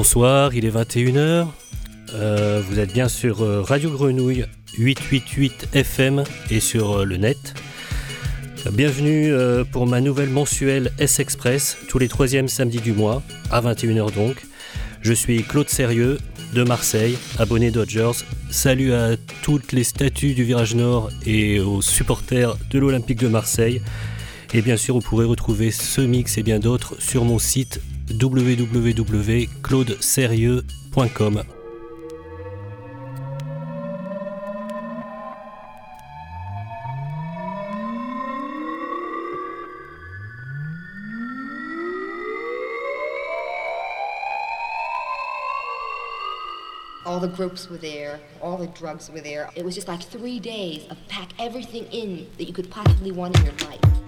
Bonsoir, il est 21h. Euh, vous êtes bien sur euh, Radio Grenouille 888 FM et sur euh, le net. Bienvenue pour ma nouvelle mensuelle S-Express, tous les troisièmes samedis du mois, à 21h donc. Je suis Claude Sérieux de Marseille, abonné Dodgers. Salut à toutes les statues du Virage Nord et aux supporters de l'Olympique de Marseille. Et bien sûr, vous pourrez retrouver ce mix et bien d'autres sur mon site www.claudeserieux.com. all the groups were there, all the drugs were there. It was just like three days of pack everything in that you could possibly want in your life.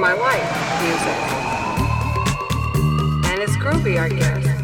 my life music. And it's groovy, I guess.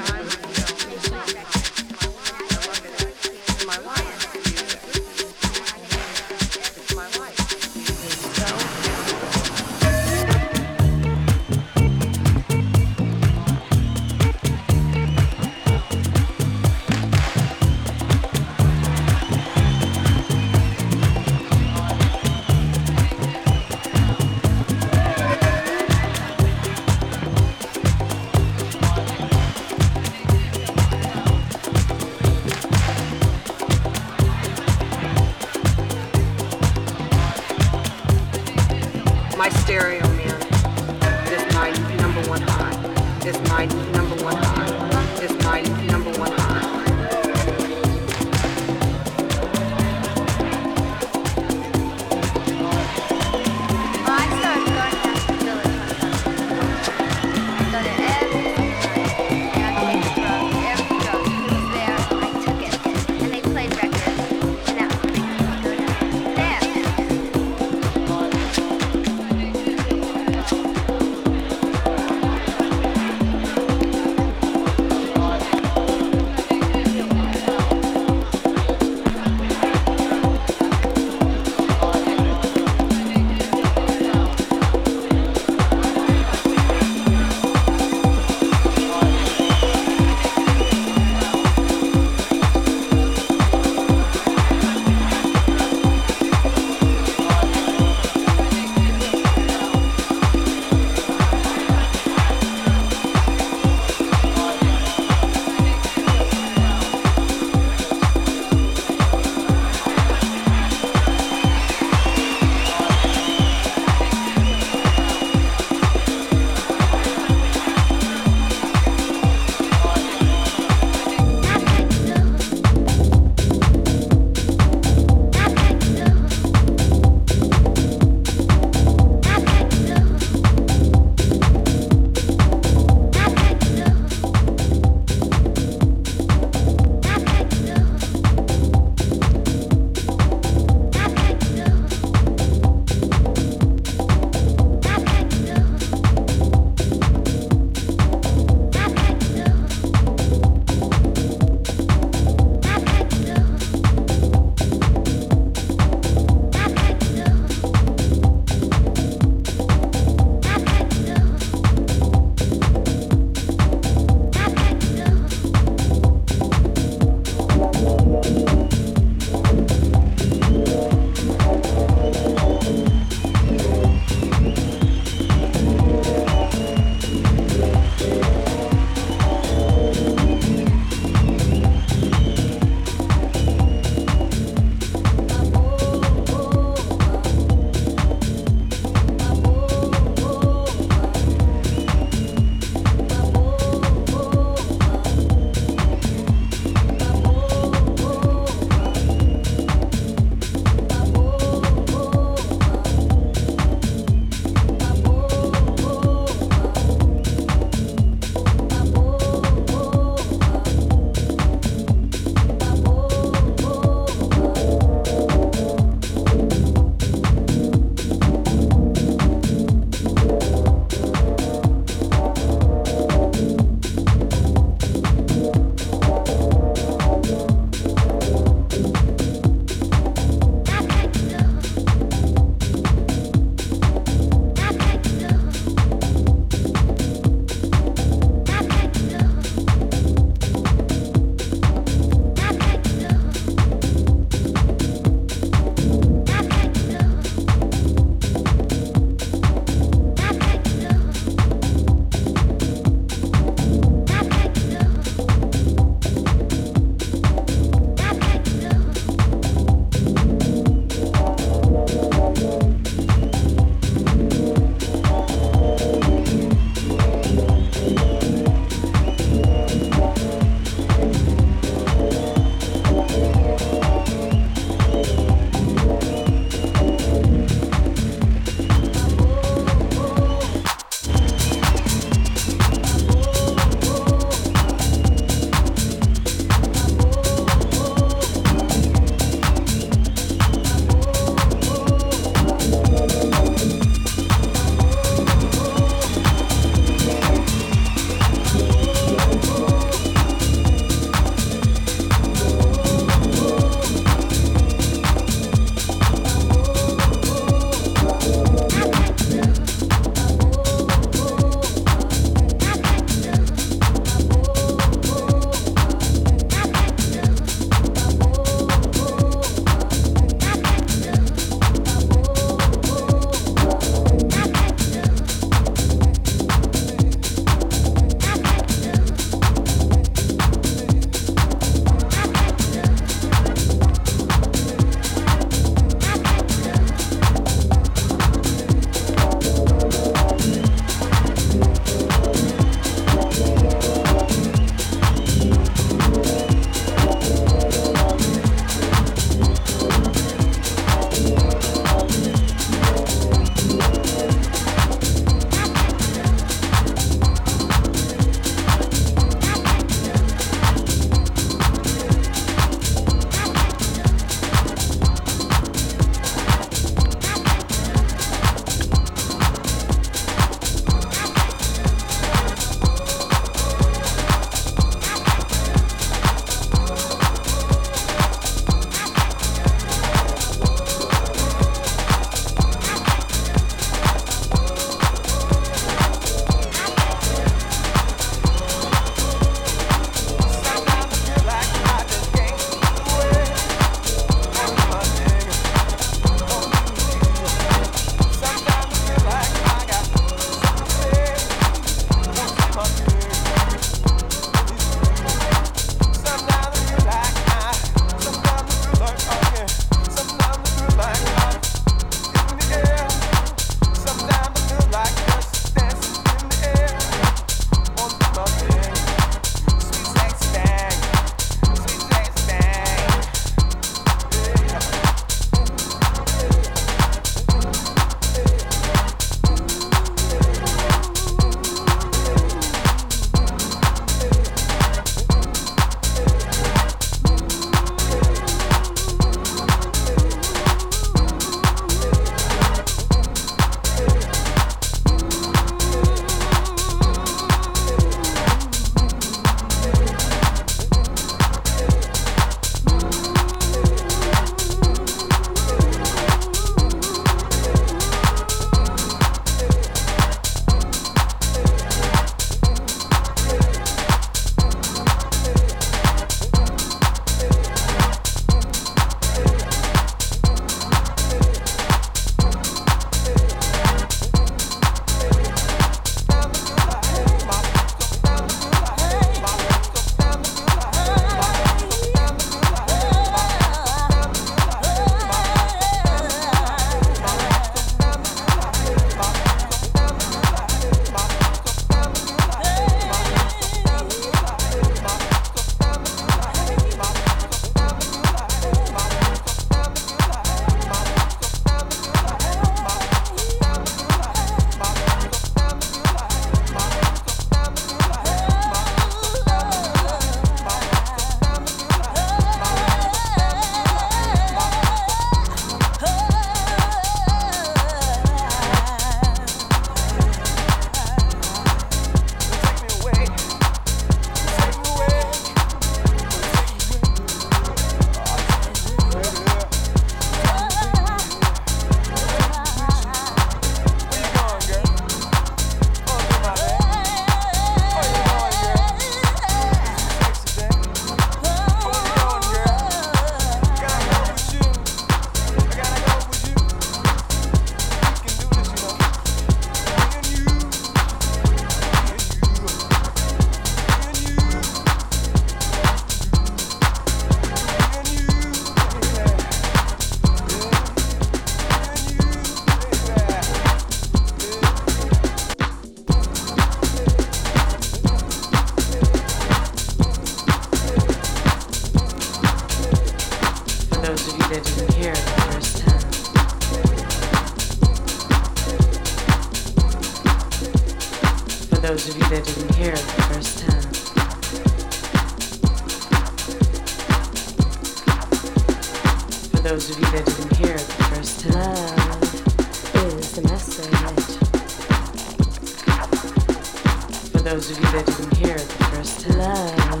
Those of you that didn't hear it the first time.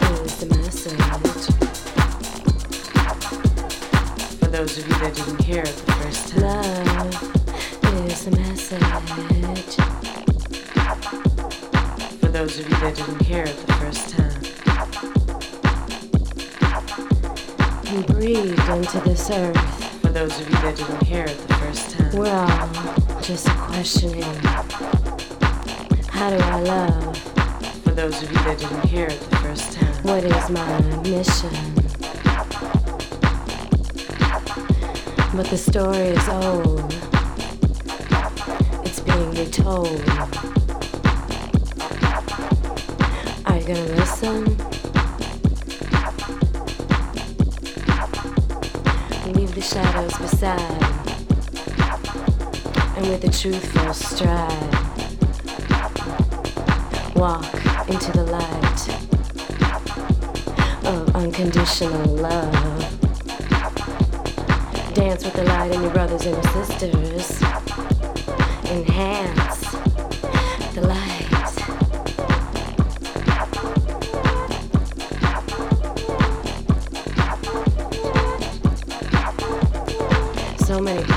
Love is the message. For those of you that didn't hear it the first time. Love is the message. For those of you that didn't hear it the first time. You breathed into this earth. For those of you that didn't hear it the first time. We're all just questioning. How do I love? For those of you that didn't hear it the first time. What is my mission? But the story is old. It's being retold. Are you gonna listen? Leave the shadows beside. And with a truthful stride, walk into the light of unconditional love. Dance with the light in your brothers and your sisters. Enhance the light. So many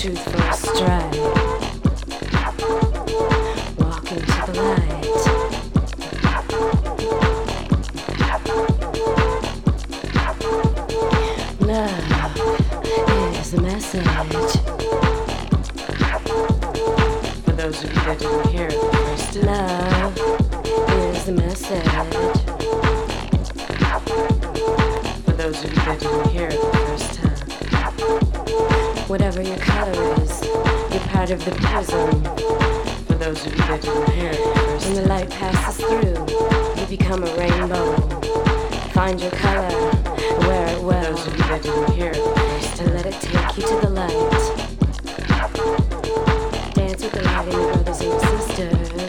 truth for a stride. Whatever your color is, you're part of the prism. For those of you that didn't hear it first When the light passes through, you become a rainbow. Find your color, wear it For well, those of you that didn't hear it first and let it take you to the light. Dance with the light in your brothers and sisters.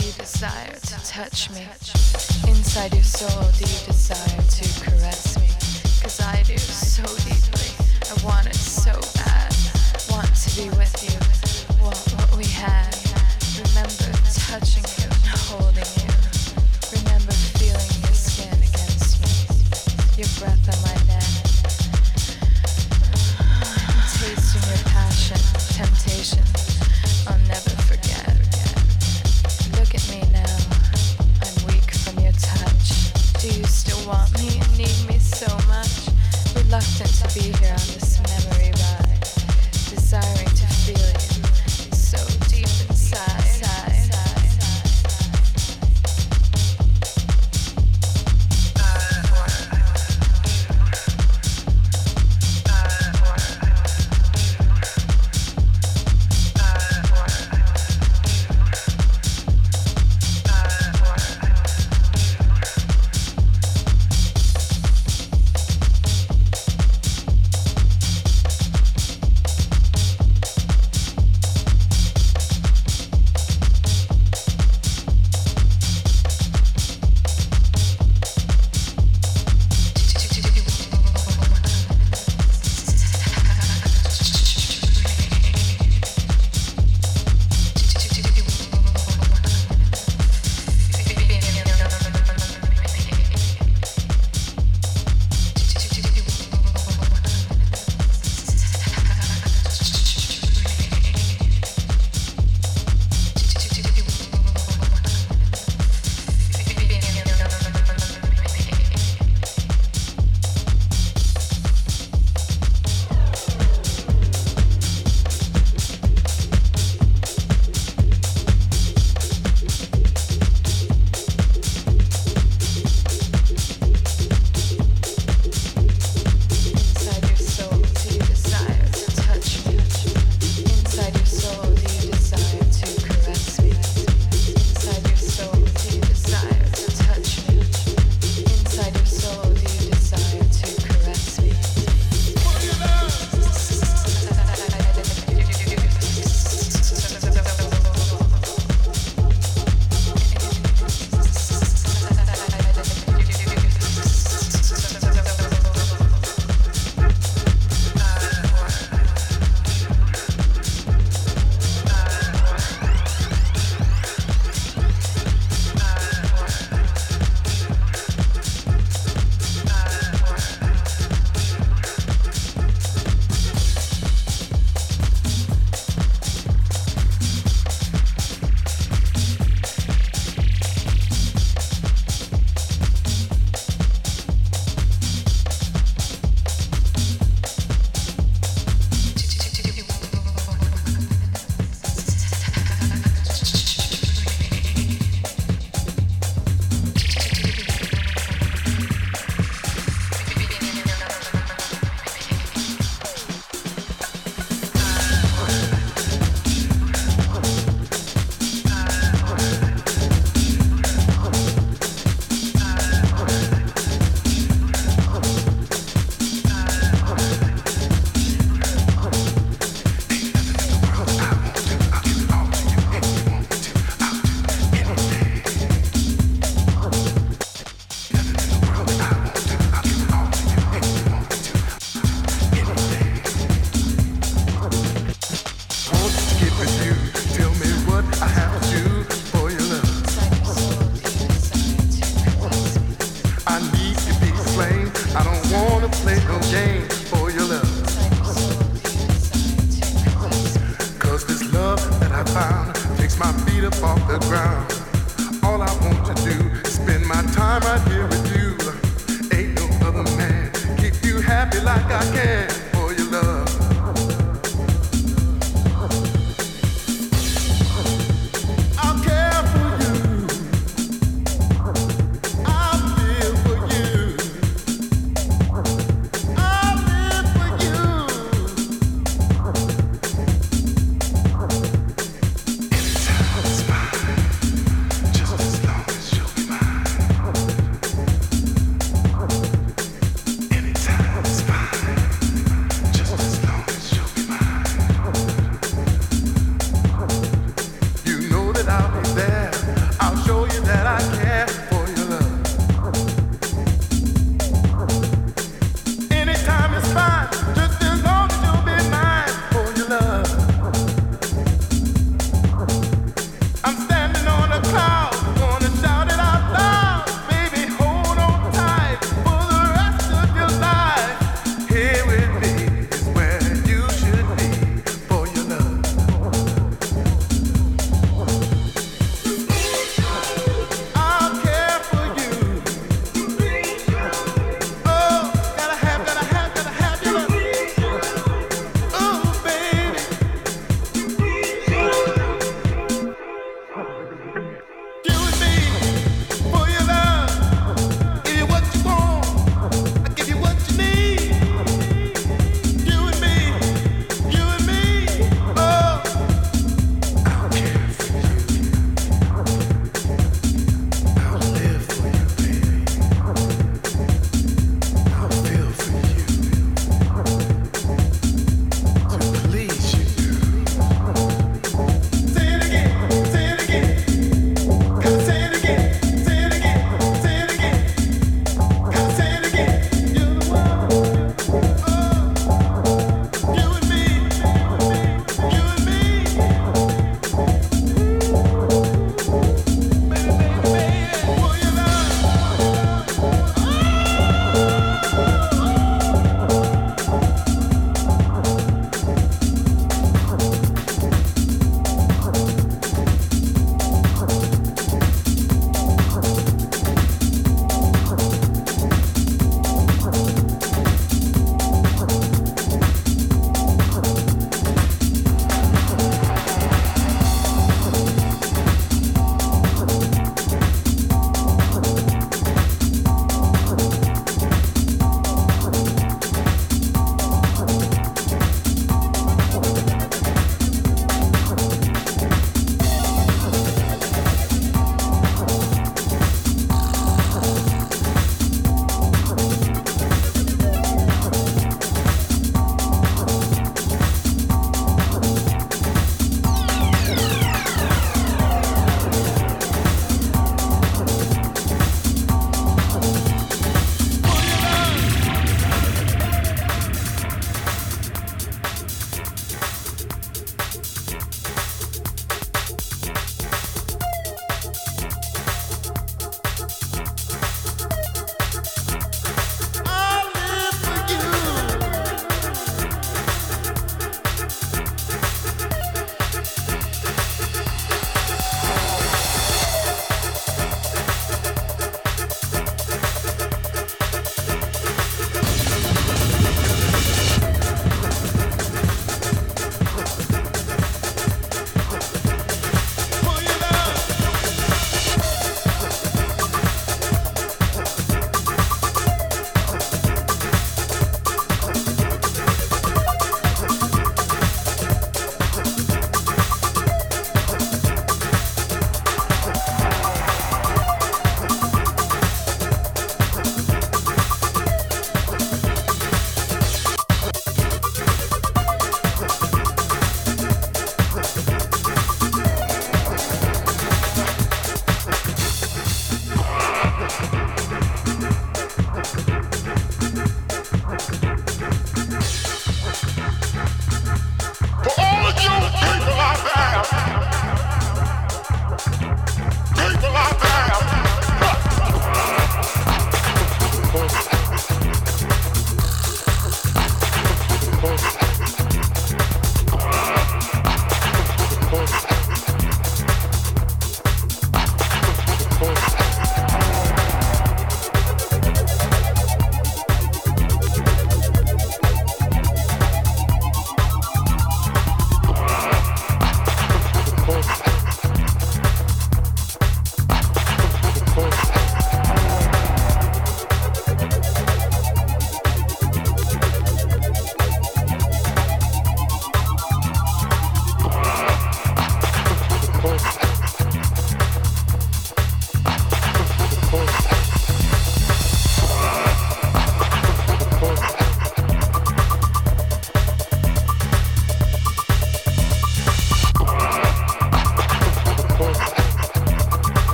You desire to touch me?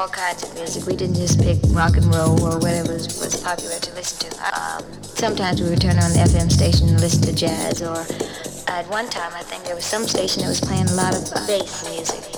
All kinds of music. We didn't just pick rock and roll or whatever was, was popular to listen to. Um, sometimes we would turn on the FM station and listen to jazz, or at one time I think there was some station that was playing a lot of bass music.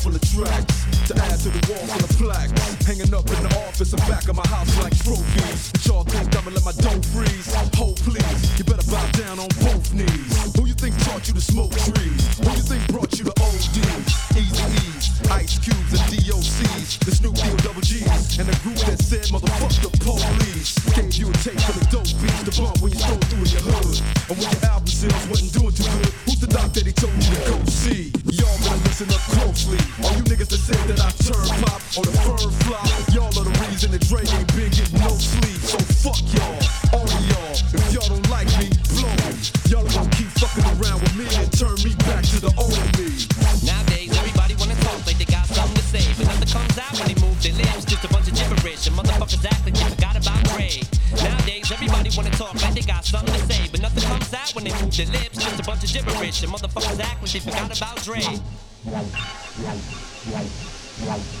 Full of tracks to add to the wall full the plaques. Hanging up in the office and back of my house like trophies. Y'all think I'ma let my dough freeze? Hold please, you better bow down on both knees. Who you think taught you to smoke trees? Who you think brought you to OD? Easy Ice Cubes and DOCs, the Snoop Deal Double G's, and the group that said motherfuck the police. Gave you a tape for the dope beats to bump when you stroll through your hood. And when your album sales wasn't doing too good, who's the doc that he told you to go see? Y'all better listen up closely. All you niggas that said that I turn pop or the firm fly. y'all are the reason that Dre ain't been getting no sleep. So fuck y'all, all of y'all. If y'all don't like me, blow me. Y'all are gonna keep fucking around with me and turn me back to the old me. Nowadays, everybody wanna talk like they got something to say, but nothing comes out when they move their lips. Just a bunch of gibberish, and motherfuckers act like they forgot about Dre. Nowadays, everybody wanna talk like they got something to say, but nothing comes out when they move their lips. Just a bunch of gibberish, and motherfuckers act like they forgot about Dre. Right.